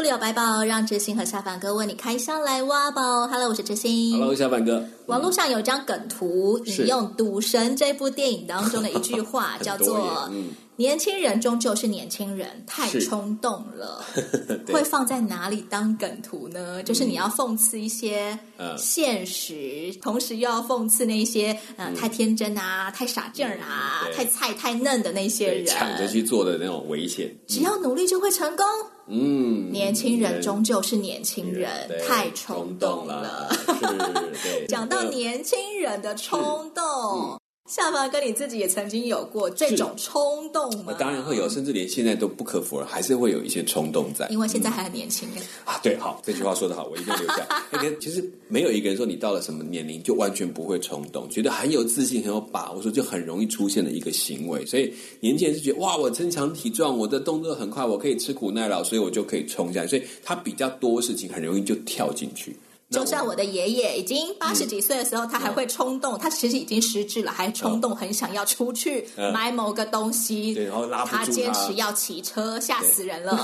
书里有百宝，让知心和下凡哥为你开箱来挖宝。Hello，我是知心。Hello，下凡哥。网络上有张梗图，引用《赌神》这部电影当中的一句话，叫做、嗯“年轻人终究是年轻人，太冲动了”。会放在哪里当梗图呢？就是你要讽刺一些现实，嗯、同时又要讽刺那些呃、嗯、太天真啊、太傻劲儿啊、太菜太嫩的那些人，抢着去做的那种危险。只要努力就会成功。嗯，年轻人终究是年轻人，太冲动了。讲到年轻人的冲动。下凡哥，你自己也曾经有过这种冲动吗？当然会有，甚至连现在都不可否认，还是会有一些冲动在。因为现在还很年轻、嗯、啊。对，好，这句话说得好，我一定要留下。其实没有一个人说你到了什么年龄就完全不会冲动，觉得很有自信、很有把握，说就很容易出现的一个行为。所以年轻人是觉得哇，我身强体壮，我的动作很快，我可以吃苦耐劳，所以我就可以冲下来。所以他比较多事情很容易就跳进去。就像我的爷爷已经八十几岁的时候，嗯、他还会冲动，他其实已经失智了，还冲动，很想要出去买某个东西。对，然后拉他。他坚持要骑车，吓死人了。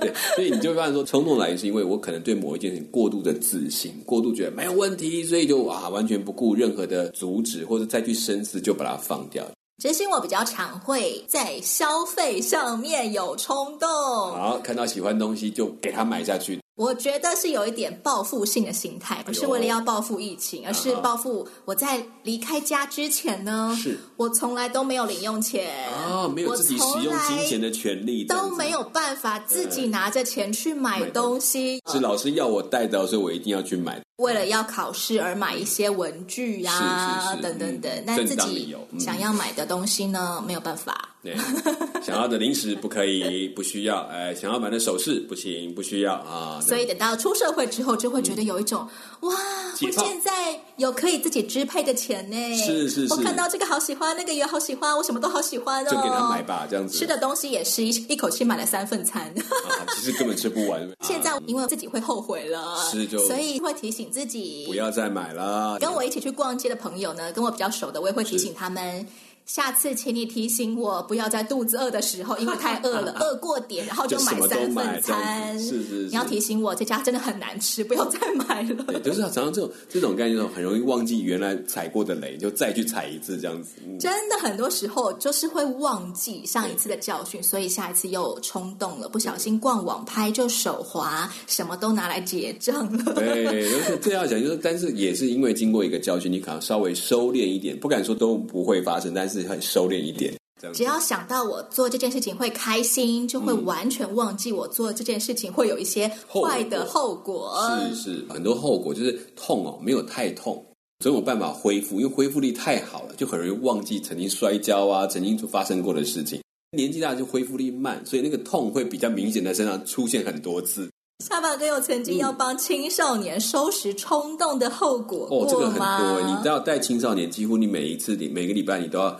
对，所以你就会发现说，冲动来是因为我可能对某一件事情过度的自信，过度觉得没有问题，所以就啊完全不顾任何的阻止或者再去深思，就把它放掉。其实我比较常会在消费上面有冲动，好，看到喜欢东西就给他买下去。我觉得是有一点报复性的心态，不是为了要报复疫情，而是报复我在离开家之前呢，是。我从来都没有零用钱啊，没有自己使用金钱的权利，都没有办法自己拿着钱去买东西。是老师要我带的，所以我一定要去买。为了要考试而买一些文具呀、啊，等等等，但自己想要买的东西呢，没有办法。对，想要的零食不可以，不需要。哎，想要买的首饰不行，不需要啊。所以等到出社会之后，就会觉得有一种、嗯、哇，我现在有可以自己支配的钱呢。是是是，我看到这个好喜欢，那个也好喜欢，我什么都好喜欢哦。就给他买吧，这样子。吃的东西也是一一口气买了三份餐，啊、其实根本吃不完。现在因为自己会后悔了，是就所以会提醒自己不要再买了。跟我一起去逛街的朋友呢，跟我比较熟的，我也会提醒他们。下次请你提醒我，不要在肚子饿的时候，因为太饿了，饿过点，然后就买三份餐。是是，是，你要提醒我，这家真的很难吃，不要再买了。对，就是常常这种这种概念，很容易忘记原来踩过的雷，就再去踩一次这样子。嗯、真的很多时候就是会忘记上一次的教训，所以下一次又冲动了，不小心逛网拍就手滑，什么都拿来结账了。对，这样讲就是，但是也是因为经过一个教训，你可能稍微收敛一点，不敢说都不会发生，但是。很收敛一点，只要想到我做这件事情会开心，就会完全忘记我做这件事情会有一些坏的后果。后果是是，很多后果就是痛哦，没有太痛，总有办法恢复，因为恢复力太好了，就很容易忘记曾经摔跤啊，曾经发生过的事情。年纪大就恢复力慢，所以那个痛会比较明显，在身上出现很多次。下巴哥有曾经要帮青少年收拾冲动的后果？哦，这个很多，你知道带青少年，几乎你每一次你每个礼拜你都要。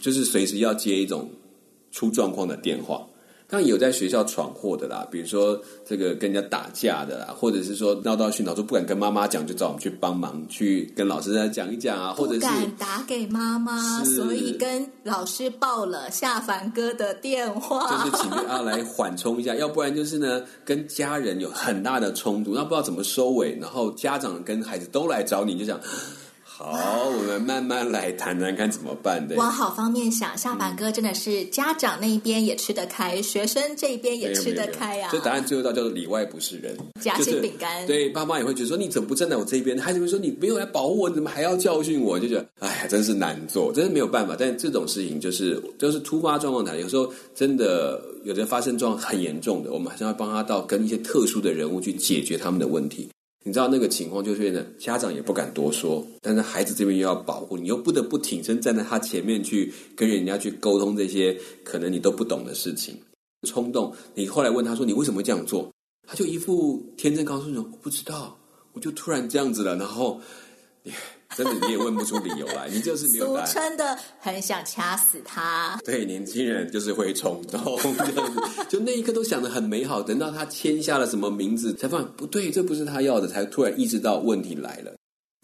就是随时要接一种出状况的电话，当然有在学校闯祸的啦，比如说这个跟人家打架的啦，或者是说闹到训导处不敢跟妈妈讲，就找我们去帮忙，去跟老师再讲一讲啊，或者是不敢打给妈妈，所以跟老师报了夏凡哥的电话，就是请他来缓冲一下，要不然就是呢跟家人有很大的冲突，那不知道怎么收尾，然后家长跟孩子都来找你，就想。好，我们慢慢来谈谈看怎么办的。往好方面想，下凡哥真的是家长那一边也吃得开，嗯、学生这一边也吃得开啊。这答案最后到叫做里外不是人，夹心饼干。对，爸妈也会觉得说，你怎么不站在我这一边？孩子们说，你没有来保护我，你怎么还要教训我？就觉得哎呀，真是难做，真是没有办法。但这种事情就是就是突发状况来，有时候真的有的发生状况很严重的，我们还是要帮他到跟一些特殊的人物去解决他们的问题。你知道那个情况就是呢，家长也不敢多说，但是孩子这边又要保护你，又不得不挺身站在他前面去跟人家去沟通这些可能你都不懂的事情。冲动，你后来问他说：“你为什么这样做？”他就一副天真告诉你：“我不知道，我就突然这样子了。”然后真的你也问不出理由来，你就是没有答案。俗称的很想掐死他。对，年轻人就是会冲动 就那一刻都想的很美好，等到他签下了什么名字，才发现不对，这不是他要的，才突然意识到问题来了。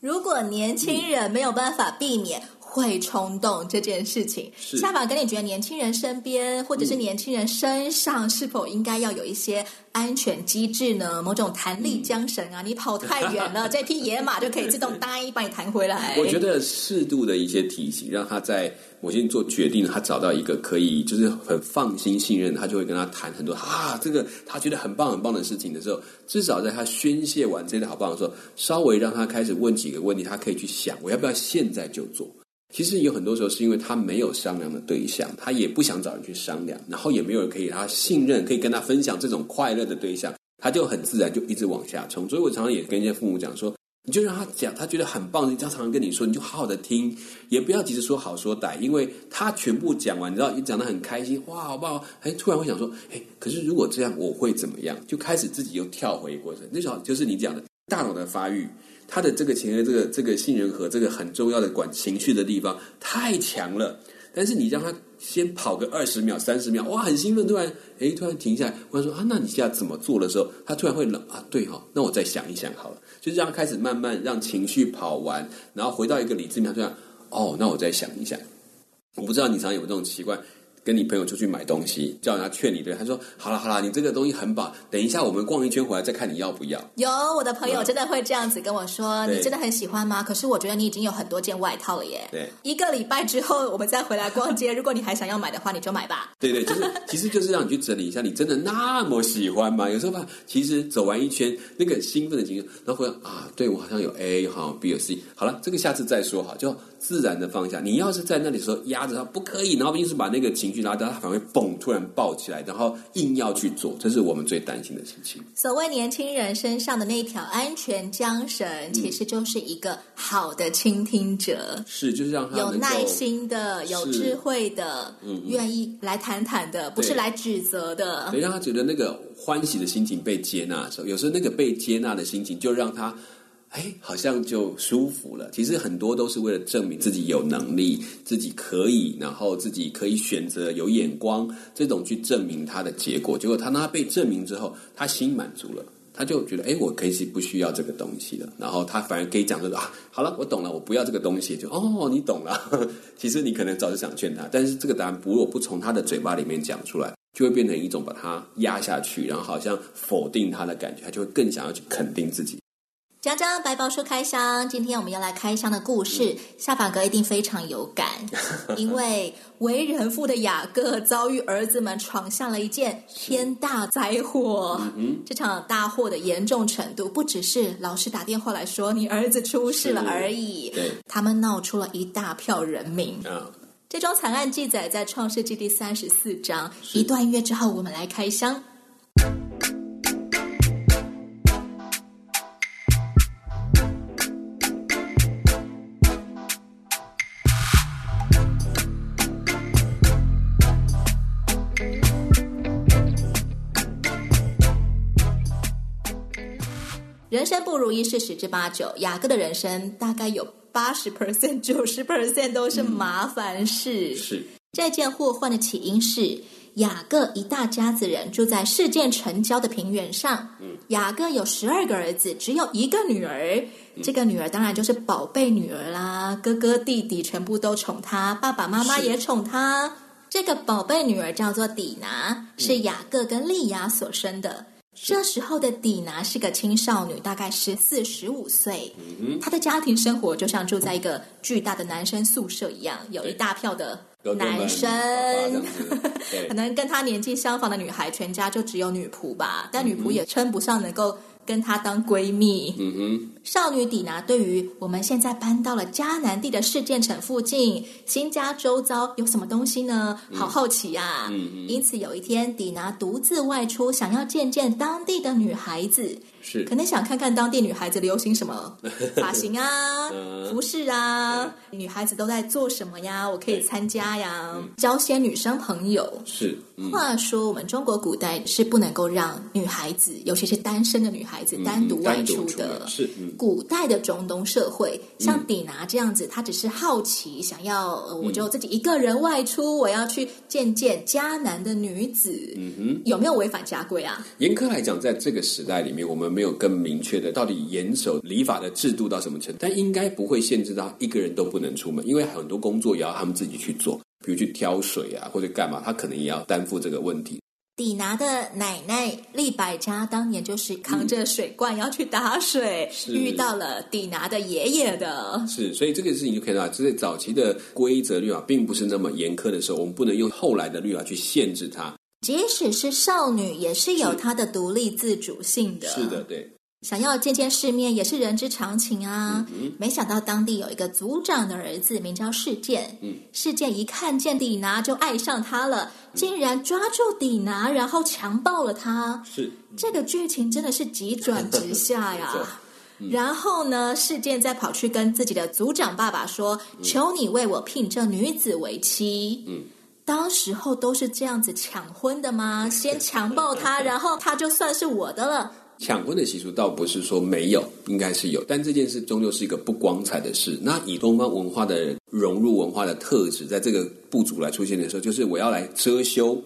如果年轻人没有办法避免。会冲动这件事情，夏法跟你觉得年轻人身边或者是年轻人身上是否应该要有一些安全机制呢？某种弹力缰绳啊，你跑太远了，这匹野马就可以自动答应把你弹回来。我觉得适度的一些提醒，让他在某些做决定，他找到一个可以就是很放心信任，他就会跟他谈很多啊，这个他觉得很棒很棒的事情的时候，至少在他宣泄完这些好棒的时候，稍微让他开始问几个问题，他可以去想，我要不要现在就做。其实有很多时候是因为他没有商量的对象，他也不想找人去商量，然后也没有人可以他信任，可以跟他分享这种快乐的对象，他就很自然就一直往下冲。所以我常常也跟一些父母讲说，你就让他讲，他觉得很棒，他常常跟你说，你就好好的听，也不要急着说好说歹，因为他全部讲完，你知道你讲得很开心，哇，好不好？哎，突然会想说，哎，可是如果这样，我会怎么样？就开始自己又跳回过程，那时候就是你讲的大脑的发育。他的这个前额，这个这个杏仁核，这个很重要的管情绪的地方太强了。但是你让他先跑个二十秒、三十秒，哇，很兴奋，突然，哎，突然停下来，我说啊，那你现在怎么做的时候，他突然会冷啊，对哈、哦，那我再想一想好了，就是让他开始慢慢让情绪跑完，然后回到一个理智面，这样，哦，那我再想一想。我不知道你常有这种习惯。跟你朋友出去买东西，叫人家劝你，对，他说：“好了好了，你这个东西很棒，等一下我们逛一圈回来再看你要不要。”有我的朋友真的会这样子跟我说：“你真的很喜欢吗？可是我觉得你已经有很多件外套了耶。”对，一个礼拜之后我们再回来逛街，如果你还想要买的话，你就买吧。对对，就是 其实就是让你去整理一下，你真的那么喜欢吗？有时候吧，其实走完一圈那个兴奋的情绪，然后回来啊，对我好像有 A 好 B 有 C，好了，这个下次再说哈，就自然的放下。你要是在那里说压着他不可以，然后硬是把那个情绪拉到，他反而会。嘣！突然爆起来，然后硬要去做，这是我们最担心的事情。所谓年轻人身上的那一条安全缰绳，嗯、其实就是一个好的倾听者，是就是让他有耐心的、有智慧的，嗯，愿意来谈谈的，不是来指责的。对，让他觉得那个欢喜的心情被接纳的时候，有时候那个被接纳的心情，就让他。哎，好像就舒服了。其实很多都是为了证明自己有能力，自己可以，然后自己可以选择有眼光，这种去证明他的结果。结果他当他被证明之后，他心满足了，他就觉得哎，我可以是不需要这个东西了。然后他反而可以讲说啊，好了，我懂了，我不要这个东西。就哦，你懂了。其实你可能早就想劝他，但是这个答案如果不从他的嘴巴里面讲出来，就会变成一种把他压下去，然后好像否定他的感觉，他就会更想要去肯定自己。讲讲白宝书开箱，今天我们要来开箱的故事，下巴哥一定非常有感，因为为人父的雅各遭遇儿子们闯下了一件天大灾祸。嗯、这场大祸的严重程度，不只是老师打电话来说你儿子出事了而已，对，他们闹出了一大票人命。嗯、这桩惨案记载在创世纪第三十四章。一段音乐之后，我们来开箱。不如意事十之八九，雅各的人生大概有八十 percent、九十 percent 都是麻烦事。嗯、是这件祸患的起因是雅各一大家子人住在事件城郊的平原上。嗯、雅各有十二个儿子，只有一个女儿。嗯、这个女儿当然就是宝贝女儿啦，哥哥弟弟全部都宠她，爸爸妈妈也宠她。这个宝贝女儿叫做底拿，是雅各跟利亚所生的。这时候的底拿是个青少女，大概十四、十五岁。嗯哼，她的家庭生活就像住在一个巨大的男生宿舍一样，有一大票的男生，可能跟她年纪相仿的女孩，全家就只有女仆吧，但女仆也称不上能够。跟她当闺蜜。嗯哼，少女底拿对于我们现在搬到了迦南地的事件城附近，新家周遭有什么东西呢？好好奇呀。嗯哼，因此有一天，底拿独自外出，想要见见当地的女孩子。是，可能想看看当地女孩子流行什么 发型啊、服饰啊，女孩子都在做什么呀？我可以参加呀，交些女生朋友。是，话说我们中国古代是不能够让女孩子，尤其是单身的女孩子单独外出的。是，古代的中东社会，像底拿这样子，他只是好奇，想要，呃，我就自己一个人外出，我要去见见迦南的女子。嗯哼，有没有违反家规啊？严苛来讲，在这个时代里面，我们没有更明确的到底严守礼法的制度到什么程度，但应该不会限制到一个人都不能出门，因为很多工作也要他们自己去做，比如去挑水啊，或者干嘛，他可能也要担负这个问题。底拿的奶奶利百加当年就是扛着水罐要去打水，嗯、遇到了底拿的爷爷的。是，所以这个事情就可以了。这在早期的规则律法并不是那么严苛的时候，我们不能用后来的律法去限制它。即使是少女，也是有她的独立自主性的。是的，对。想要见见世面也是人之常情啊！没想到当地有一个族长的儿子名叫事件，嗯，事件一看见底拿就爱上他了，竟然抓住底拿，然后强暴了他。是这个剧情真的是急转直下呀！嗯、然后呢，事件再跑去跟自己的族长爸爸说：“嗯、求你为我聘这女子为妻。”嗯，当时候都是这样子抢婚的吗？先强暴她，然后她就算是我的了。抢婚的习俗倒不是说没有，应该是有，但这件事终究是一个不光彩的事。那以东方文化的融入文化的特质，在这个部族来出现的时候，就是我要来遮羞。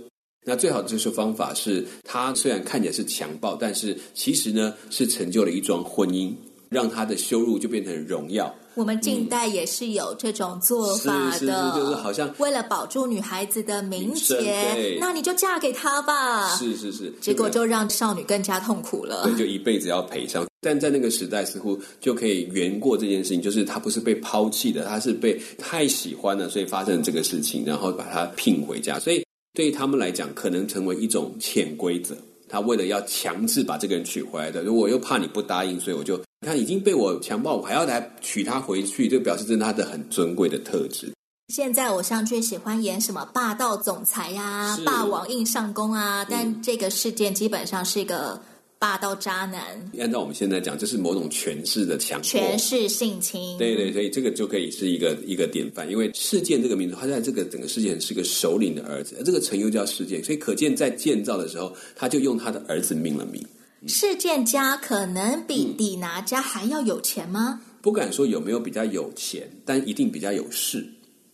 那最好的遮羞方法是，他虽然看起来是强暴，但是其实呢是成就了一桩婚姻，让他的羞辱就变成荣耀。我们近代也是有这种做法的，是是是，就是好像为了保住女孩子的名节，那你就嫁给他吧。是是是，结果就让少女更加痛苦了。对，就一辈子要赔偿。但在那个时代，似乎就可以圆过这件事情，就是他不是被抛弃的，他是被太喜欢了，所以发生这个事情，然后把他聘回家。所以对于他们来讲，可能成为一种潜规则。他为了要强制把这个人娶回来的，如果又怕你不答应，所以我就。你看已经被我强暴，我还要来娶她回去，就表示这是他的很尊贵的特质。现在偶像剧喜欢演什么霸道总裁呀、啊、霸王硬上弓啊，嗯、但这个事件基本上是一个霸道渣男。按照我们现在讲，这是某种权势的强迫，权势性侵。对对，所以这个就可以是一个一个典范。因为事件这个名字，他在这个整个事件是个首领的儿子，而这个城又叫事件，所以可见在建造的时候，他就用他的儿子命了名。事件家可能比底拿家还要有钱吗？不敢说有没有比较有钱，但一定比较有势。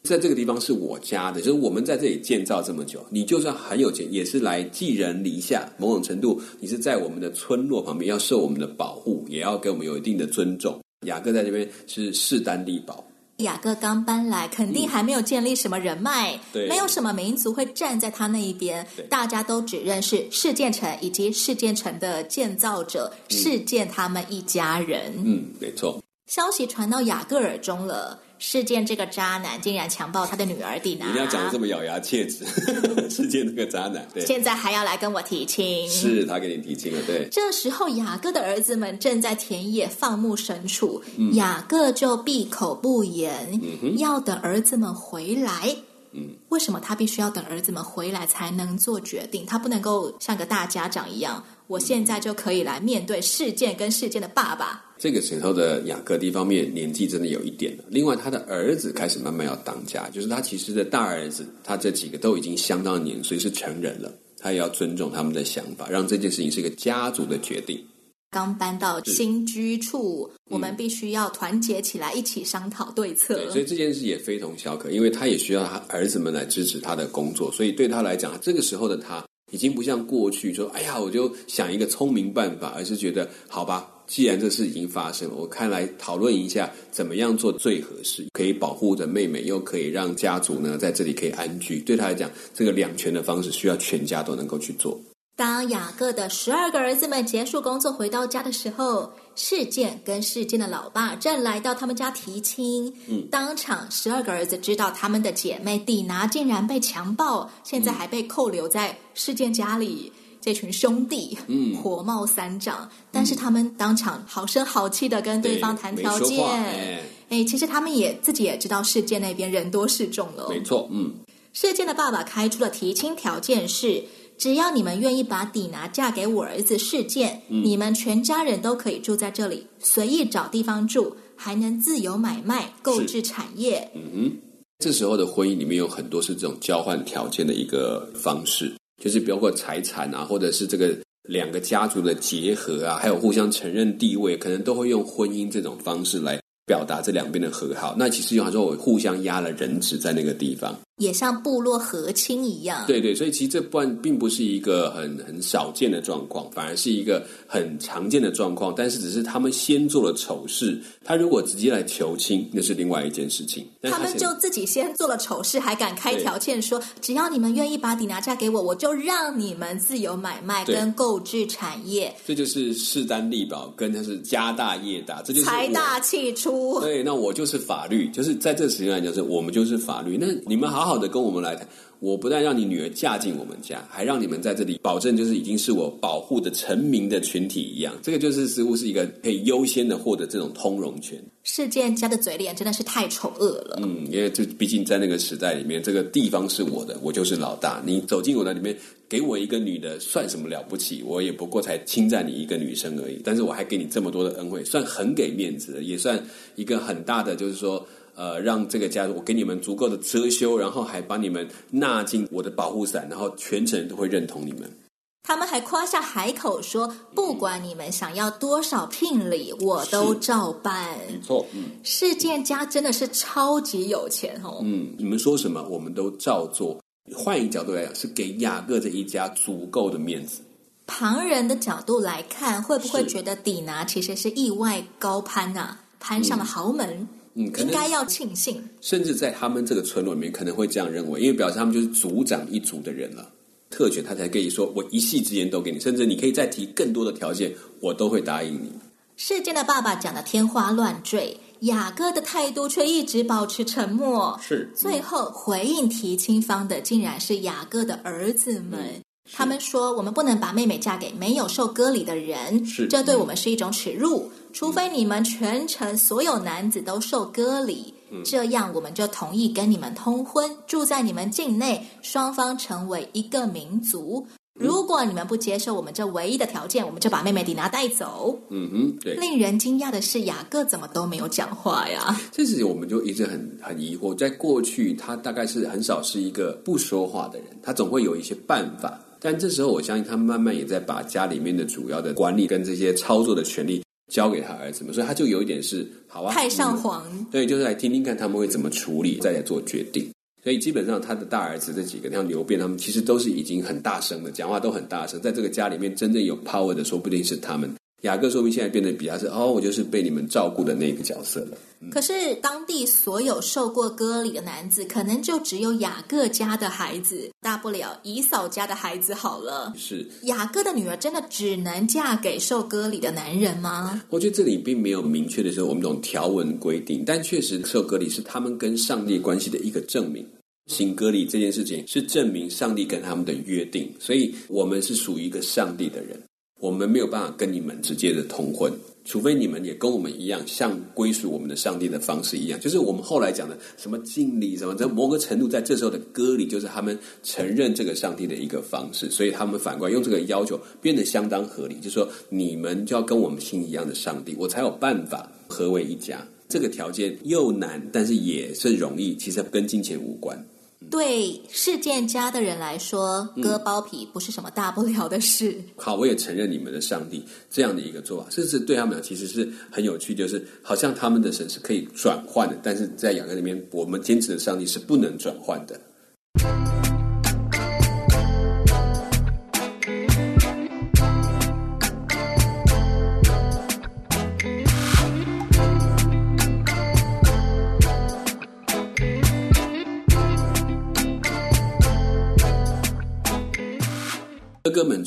在这个地方是我家的，就是我们在这里建造这么久，你就算很有钱，也是来寄人篱下。某种程度，你是在我们的村落旁边，要受我们的保护，也要给我们有一定的尊重。雅各在这边是势单力薄。雅各刚搬来，肯定还没有建立什么人脉，嗯、没有什么民族会站在他那一边。对大家都只认识世建城以及世建城的建造者世建他们一家人。嗯，没错。消息传到雅各耳中了。事件这个渣男竟然强暴他的女儿底娜，你要讲的这么咬牙切齿。事件这个渣男，对，现在还要来跟我提亲，是他给你提亲了，对。这时候雅各的儿子们正在田野放牧牲畜，嗯、雅各就闭口不言，嗯、要等儿子们回来。嗯，为什么他必须要等儿子们回来才能做决定？他不能够像个大家长一样，我现在就可以来面对事件跟事件的爸爸。这个时候的雅各，一方面年纪真的有一点了，另外他的儿子开始慢慢要当家，就是他其实的大儿子，他这几个都已经相当年岁，是成人了，他也要尊重他们的想法，让这件事情是一个家族的决定。刚搬到新居处，我们必须要团结起来，一起商讨对策。对，所以这件事也非同小可，因为他也需要他儿子们来支持他的工作，所以对他来讲，这个时候的他已经不像过去说：“哎呀，我就想一个聪明办法。”而是觉得好吧。既然这事已经发生了，我看来讨论一下怎么样做最合适，可以保护着妹妹，又可以让家族呢在这里可以安居。对他来讲，这个两全的方式需要全家都能够去做。当雅各的十二个儿子们结束工作回到家的时候，示剑跟事件的老爸正来到他们家提亲。嗯，当场十二个儿子知道他们的姐妹蒂拿竟然被强暴，现在还被扣留在事件家里。这群兄弟，嗯，火冒三丈，嗯、但是他们当场好声好气的跟对方谈条件。哎，哎，其实他们也自己也知道示剑那边人多势众了。没错，嗯，示剑的爸爸开出的提亲条件是：只要你们愿意把底拿嫁给我儿子事件，嗯、你们全家人都可以住在这里，随意找地方住，还能自由买卖、购置产业。嗯哼，这时候的婚姻里面有很多是这种交换条件的一个方式。就是包括财产啊，或者是这个两个家族的结合啊，还有互相承认地位，可能都会用婚姻这种方式来表达这两边的和好。那其实有时候我互相压了人质在那个地方。也像部落和亲一样，对对，所以其实这不并不是一个很很少见的状况，反而是一个很常见的状况。但是只是他们先做了丑事，他如果直接来求亲，那是另外一件事情。他，他们就自己先做了丑事，还敢开条件说，只要你们愿意把底拿嫁给我，我就让你们自由买卖跟购置产业。这就是势单力薄，跟他是家大业大，这就是财大气粗。对，那我就是法律，就是在这个时间来讲，是我们就是法律。那你们好好。好的，跟我们来谈。我不但让你女儿嫁进我们家，还让你们在这里保证，就是已经是我保护的臣民的群体一样。这个就是似乎是一个可以优先的获得这种通融权。事件家的嘴脸真的是太丑恶了。嗯，因为就毕竟在那个时代里面，这个地方是我的，我就是老大。你走进我的里面，给我一个女的，算什么了不起？我也不过才侵占你一个女生而已。但是我还给你这么多的恩惠，算很给面子的，也算一个很大的，就是说。呃，让这个家我给你们足够的遮羞，然后还把你们纳进我的保护伞，然后全程都会认同你们。他们还夸下海口说，不管你们想要多少聘礼，我都照办。没错，嗯，世件家真的是超级有钱哦。嗯，你们说什么，我们都照做。换一个角度来讲，是给雅各这一家足够的面子。旁人的角度来看，会不会觉得底拿其实是意外高攀啊，攀上了豪门？嗯嗯，应该要庆幸，甚至在他们这个村落里面，可能会这样认为，因为表示他们就是族长一族的人了，特权他才可以说，我一系之间都给你，甚至你可以再提更多的条件，我都会答应你。世件的爸爸讲的天花乱坠，雅各的态度却一直保持沉默。是，最后回应提亲方的，竟然是雅各的儿子们。嗯他们说：“我们不能把妹妹嫁给没有受割礼的人，是这对我们是一种耻辱。除非你们全城所有男子都受割礼，嗯，这样我们就同意跟你们通婚，住在你们境内，双方成为一个民族。如果你们不接受我们这唯一的条件，我们就把妹妹迪拿带走。”嗯哼，对。令人惊讶的是，雅各怎么都没有讲话呀？这事情我们就一直很很疑惑。在过去，他大概是很少是一个不说话的人，他总会有一些办法。但这时候，我相信他慢慢也在把家里面的主要的管理跟这些操作的权利交给他儿子们，所以他就有一点是好啊，太上皇，对，就是来听听看他们会怎么处理，再来做决定。所以基本上他的大儿子这几个，像刘辩他们，其实都是已经很大声的讲话，都很大声，在这个家里面真正有 power 的，说不定是他们。雅各说明现在变得比较是哦，我就是被你们照顾的那个角色了。嗯、可是当地所有受过割礼的男子，可能就只有雅各家的孩子，大不了姨嫂家的孩子好了。是雅各的女儿真的只能嫁给受割礼的男人吗？我觉得这里并没有明确的说我们这种条文规定，但确实受割礼是他们跟上帝关系的一个证明。行割礼这件事情是证明上帝跟他们的约定，所以我们是属于一个上帝的人。我们没有办法跟你们直接的通婚，除非你们也跟我们一样，像归属我们的上帝的方式一样，就是我们后来讲的什么敬礼什么，在某个程度，在这时候的割礼，就是他们承认这个上帝的一个方式，所以他们反过来用这个要求变得相当合理，就是说你们就要跟我们信一样的上帝，我才有办法合为一家。这个条件又难，但是也是容易，其实跟金钱无关。对事件家的人来说，割包皮不是什么大不了的事。嗯、好，我也承认你们的上帝这样的一个做法，甚至对他们俩其实是很有趣，就是好像他们的神是可以转换的，但是在雅各里面，我们坚持的上帝是不能转换的。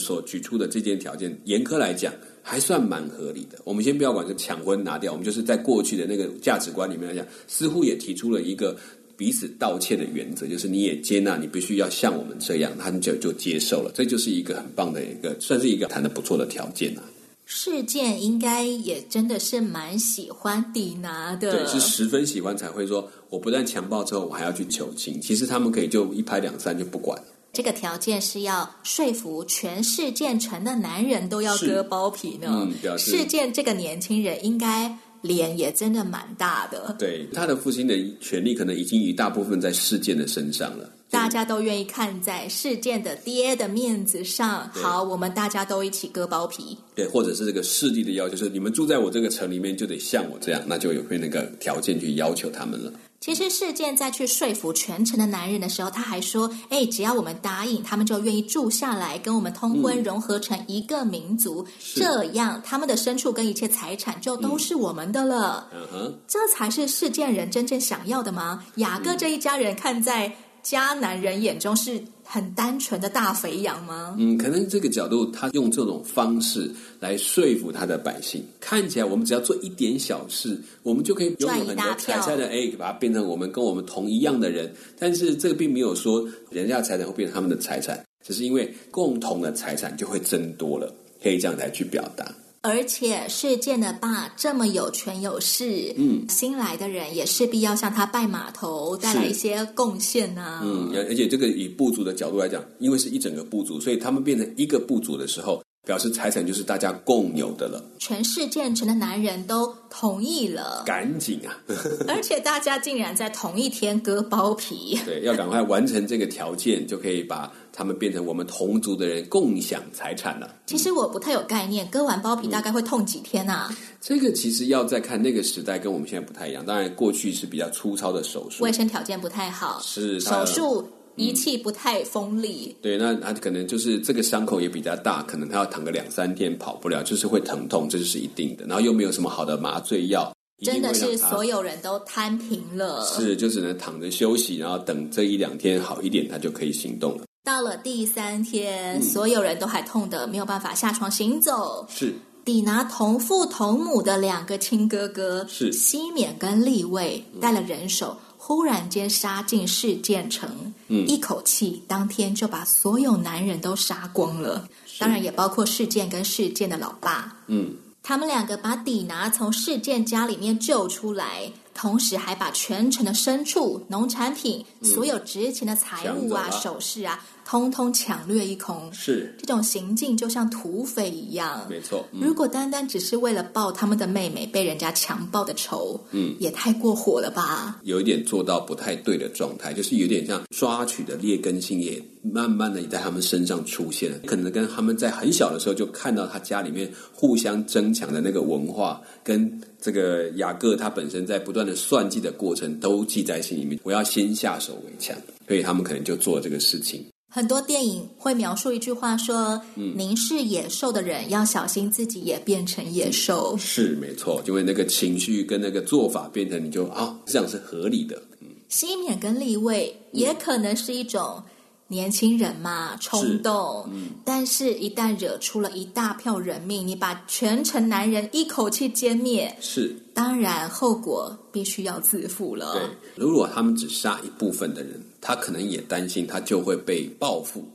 所举出的这件条件，严苛来讲还算蛮合理的。我们先不要管这抢婚拿掉，我们就是在过去的那个价值观里面来讲，似乎也提出了一个彼此道歉的原则，就是你也接纳，你必须要像我们这样，他们就就接受了。这就是一个很棒的一个，算是一个谈的不错的条件啊。事件应该也真的是蛮喜欢抵拿的，对，是十分喜欢才会说，我不但强暴之后，我还要去求情。其实他们可以就一拍两散就不管了。这个条件是要说服全世界城的男人都要割包皮呢。嗯，世件这个年轻人应该脸也真的蛮大的。对，他的父亲的权力可能已经一大部分在事件的身上了。大家都愿意看在事件的爹的面子上，好，我们大家都一起割包皮。对，或者是这个势力的要求，就是你们住在我这个城里面，就得像我这样，那就有会那个条件去要求他们了。其实事件在去说服全城的男人的时候，他还说：“哎，只要我们答应，他们就愿意住下来，跟我们通婚，融合成一个民族，嗯、这样他们的牲畜跟一切财产就都是我们的了。嗯”嗯哼，这才是事件人真正想要的吗？雅各这一家人看在迦南人眼中是很单纯的大肥羊吗？嗯，可能这个角度，他用这种方式来说服他的百姓。看起来我们只要做一点小事，我们就可以拥有很多财产的，哎，把它变成我们跟我们同一样的人。但是这个并没有说人家的财产会变成他们的财产，只是因为共同的财产就会增多了，可以这样来去表达。而且事件的爸这么有权有势，嗯，新来的人也势必要向他拜码头，带来一些贡献呢、啊。嗯，而且这个以部族的角度来讲，因为是一整个部族，所以他们变成一个部族的时候，表示财产就是大家共有的了。全世界成的男人都同意了，赶紧啊！而且大家竟然在同一天割包皮，对，要赶快完成这个条件，就可以把。他们变成我们同族的人共享财产了。其实我不太有概念，割完包皮大概会痛几天啊？嗯，这个其实要再看那个时代，跟我们现在不太一样。当然，过去是比较粗糙的手术，卫生条件不太好，是手术仪器不太锋利。嗯，对，那他可能就是这个伤口也比较大，可能他要躺个两三天跑不了，就是会疼痛，这就是一定的。然后又没有什么好的麻醉药，真的是所有人都摊平了，是就只能躺着休息，然后等这一两天好一点，他就可以行动了。到了第三天，嗯，所有人都还痛得没有办法下床行走。是，抵拿同父同母的两个亲哥哥，是西缅跟利未，带了人手，忽然间杀进事件城，嗯，一口气当天就把所有男人都杀光了，当然也包括事件跟事件的老爸。嗯，他们两个把底拿从事件家里面救出来。同时还把全城的牲畜、农产品、嗯、所有值钱的财物啊、首饰啊，通通抢掠一空。是这种行径就像土匪一样。没错。嗯、如果单单只是为了报他们的妹妹被人家强暴的仇，嗯，也太过火了吧？有一点做到不太对的状态，就是有点像抓取的劣根性也慢慢的在他们身上出现了。可能跟他们在很小的时候就看到他家里面互相争抢的那个文化跟。这个雅各他本身在不断的算计的过程都记在心里面，我要先下手为强，所以他们可能就做了这个事情。很多电影会描述一句话说：“嗯，您是野兽的人，要小心自己也变成野兽。”是没错，因为那个情绪跟那个做法变成你就啊、哦，这样是合理的。嗯，西缅跟立位也可能是一种。年轻人嘛，冲动，嗯，但是，一旦惹出了一大票人命，你把全城男人一口气歼灭，是，当然后果必须要自负了。对，如果他们只杀一部分的人，他可能也担心他就会被报复。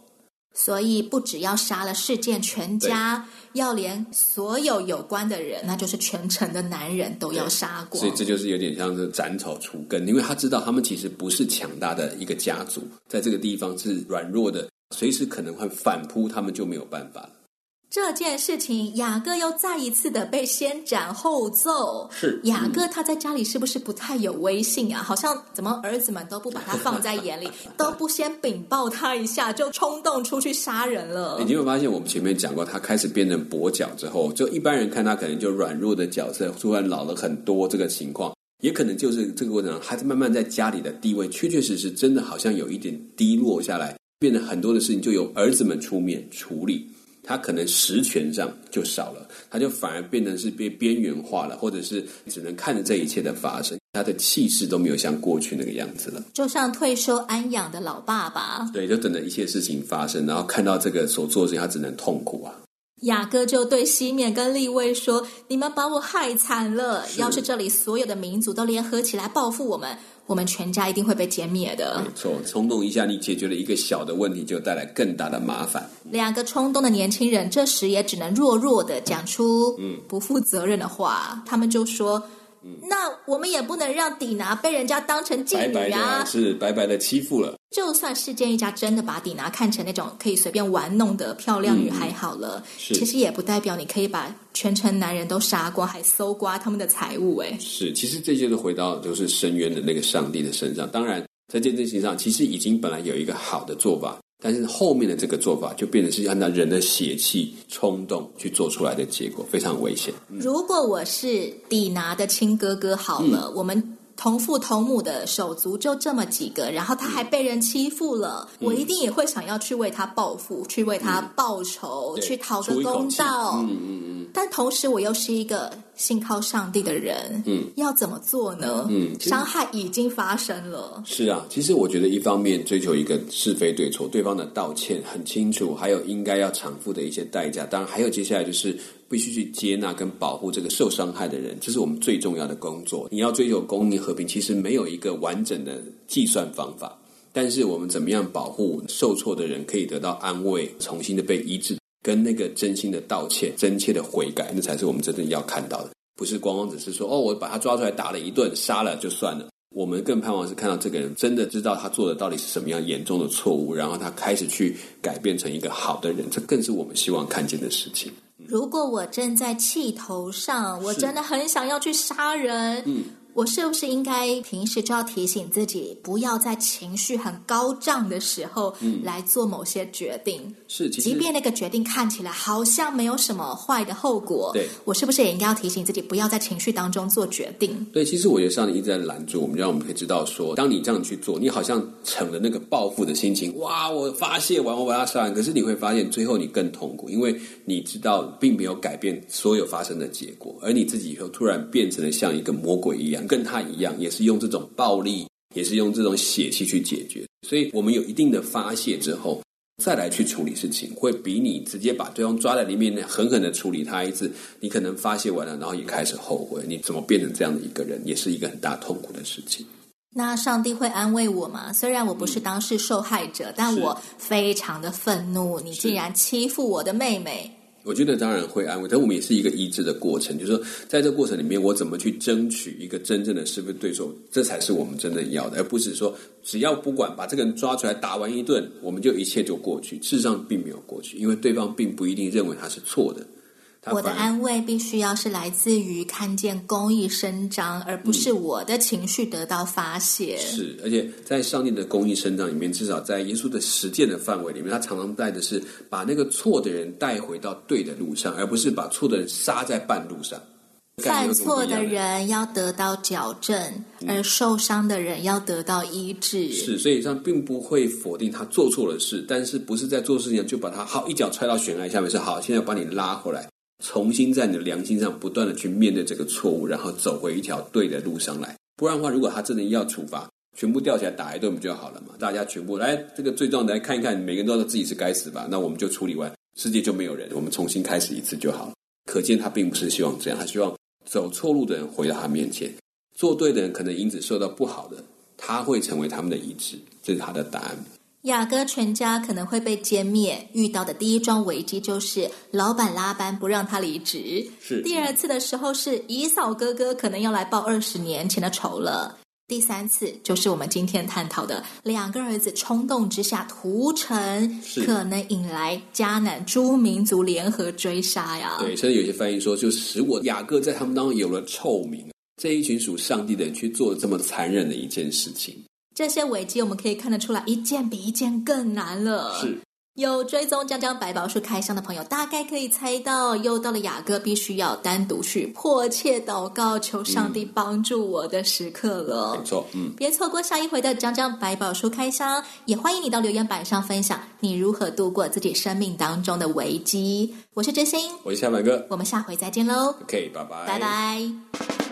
所以不只要杀了事件全家，要连所有有关的人，那就是全城的男人都要杀光。所以这就是有点像是斩草除根，因为他知道他们其实不是强大的一个家族，在这个地方是软弱的，随时可能会反扑，他们就没有办法了。这件事情，雅各又再一次的被先斩后奏。是雅各他在家里是不是不太有威信啊？好像怎么儿子们都不把他放在眼里，都不先禀报他一下，就冲动出去杀人了。你有没有发现，我们前面讲过，他开始变成跛脚之后，就一般人看他可能就软弱的角色，突然老了很多。这个情况也可能就是这个过程，孩子慢慢在家里的地位，确确实实真的好像有一点低落下来，变得很多的事情就由儿子们出面处理。他可能实权上就少了，他就反而变成是被边缘化了，或者是只能看着这一切的发生，他的气势都没有像过去那个样子了。就像退休安养的老爸爸，对，就等着一切事情发生，然后看到这个所做的事情，他只能痛苦啊。雅各就对西缅跟利未说：“你们把我害惨了，要是这里所有的民族都联合起来报复我们。”我们全家一定会被歼灭的。没错，冲动一下，你解决了一个小的问题，就带来更大的麻烦。两个冲动的年轻人这时也只能弱弱的讲出嗯不负责任的话。嗯、他们就说：“嗯，那我们也不能让底拿被人家当成妓女啊，白白的是白白的欺负了。就算世间一家真的把底拿看成那种可以随便玩弄的漂亮女孩好了，嗯、其实也不代表你可以把全城男人都杀光，还搜刮他们的财物。哎，是，其实这些都回到就是深渊的那个上帝的身上。当然，在这件事情上，其实已经本来有一个好的做法。但是后面的这个做法就变成是按照人的血气冲动去做出来的结果，非常危险。嗯、如果我是底拿的亲哥哥，好了，嗯、我们。同父同母的手足就这么几个，然后他还被人欺负了，嗯、我一定也会想要去为他报复，嗯、去为他报仇，嗯、去讨个公道。嗯嗯嗯。但同时，我又是一个信靠上帝的人，嗯，要怎么做呢？嗯，伤害已经发生了。是啊，其实我觉得一方面追求一个是非对错，对方的道歉很清楚，还有应该要偿付的一些代价，当然还有接下来就是。必须去接纳跟保护这个受伤害的人，这是我们最重要的工作。你要追求公义和平，其实没有一个完整的计算方法。但是我们怎么样保护受挫的人可以得到安慰，重新的被医治，跟那个真心的道歉、真切的悔改，那才是我们真正要看到的。不是光光只是说哦，我把他抓出来打了一顿，杀了就算了。我们更盼望是看到这个人真的知道他做的到底是什么样严重的错误，然后他开始去改变成一个好的人，这更是我们希望看见的事情。如果我正在气头上，我真的很想要去杀人。嗯。我是不是应该平时就要提醒自己，不要在情绪很高涨的时候来做某些决定？嗯、是，即便那个决定看起来好像没有什么坏的后果，对，我是不是也应该要提醒自己，不要在情绪当中做决定？对，其实我觉得上帝一直在拦住我们，让我们可以知道说，当你这样去做，你好像成了那个报复的心情，哇，我发泄完，我把它杀完，可是你会发现最后你更痛苦，因为你知道并没有改变所有发生的结果，而你自己以后突然变成了像一个魔鬼一样。跟他一样，也是用这种暴力，也是用这种血气去解决。所以，我们有一定的发泄之后，再来去处理事情，会比你直接把对方抓在里面，狠狠的处理他一次，你可能发泄完了，然后也开始后悔，你怎么变成这样的一个人，也是一个很大痛苦的事情。那上帝会安慰我吗？虽然我不是当事受害者，嗯、但我非常的愤怒，你竟然欺负我的妹妹。我觉得当然会安慰，但我们也是一个医治的过程。就是说，在这个过程里面，我怎么去争取一个真正的是非对手，这才是我们真正要的，而不是说只要不管把这个人抓出来打完一顿，我们就一切就过去。事实上并没有过去，因为对方并不一定认为他是错的。我的安慰必须要是来自于看见公益伸张，而不是我的情绪得到发泄。嗯、是，而且在上帝的公益伸张里面，至少在耶稣的实践的范围里面，他常常带的是把那个错的人带回到对的路上，而不是把错的人杀在半路上。犯错的人要得到矫正，嗯、而受伤的人要得到医治。是，所以上并不会否定他做错了事，但是不是在做事情就把他好一脚踹到悬崖下面，是好，现在把你拉回来。重新在你的良心上不断的去面对这个错误，然后走回一条对的路上来。不然的话，如果他真的要处罚，全部吊起来打一顿不就好了嘛？大家全部来，这个罪状来看一看，每个人都知道自己是该死吧？那我们就处理完，世界就没有人，我们重新开始一次就好了。可见他并不是希望这样，他希望走错路的人回到他面前，做对的人可能因此受到不好的，他会成为他们的医治，这是他的答案。雅各全家可能会被歼灭，遇到的第一桩危机就是老板拉班不让他离职。是。第二次的时候是以扫哥哥可能要来报二十年前的仇了。第三次就是我们今天探讨的两个儿子冲动之下屠城，可能引来迦南诸民族联合追杀呀。对，甚至有些翻译说，就使我雅各在他们当中有了臭名。这一群属上帝的人去做这么残忍的一件事情。这些危机我们可以看得出来，一件比一件更难了。是，有追踪江江百宝书开箱的朋友，大概可以猜到，又到了雅各必须要单独去迫切祷告，求上帝帮助我的时刻了。没错，嗯，别错过下一回的江江百宝书开箱，也欢迎你到留言板上分享你如何度过自己生命当中的危机。我是真心，我是小满哥，我们下回再见喽。OK，拜拜，拜拜。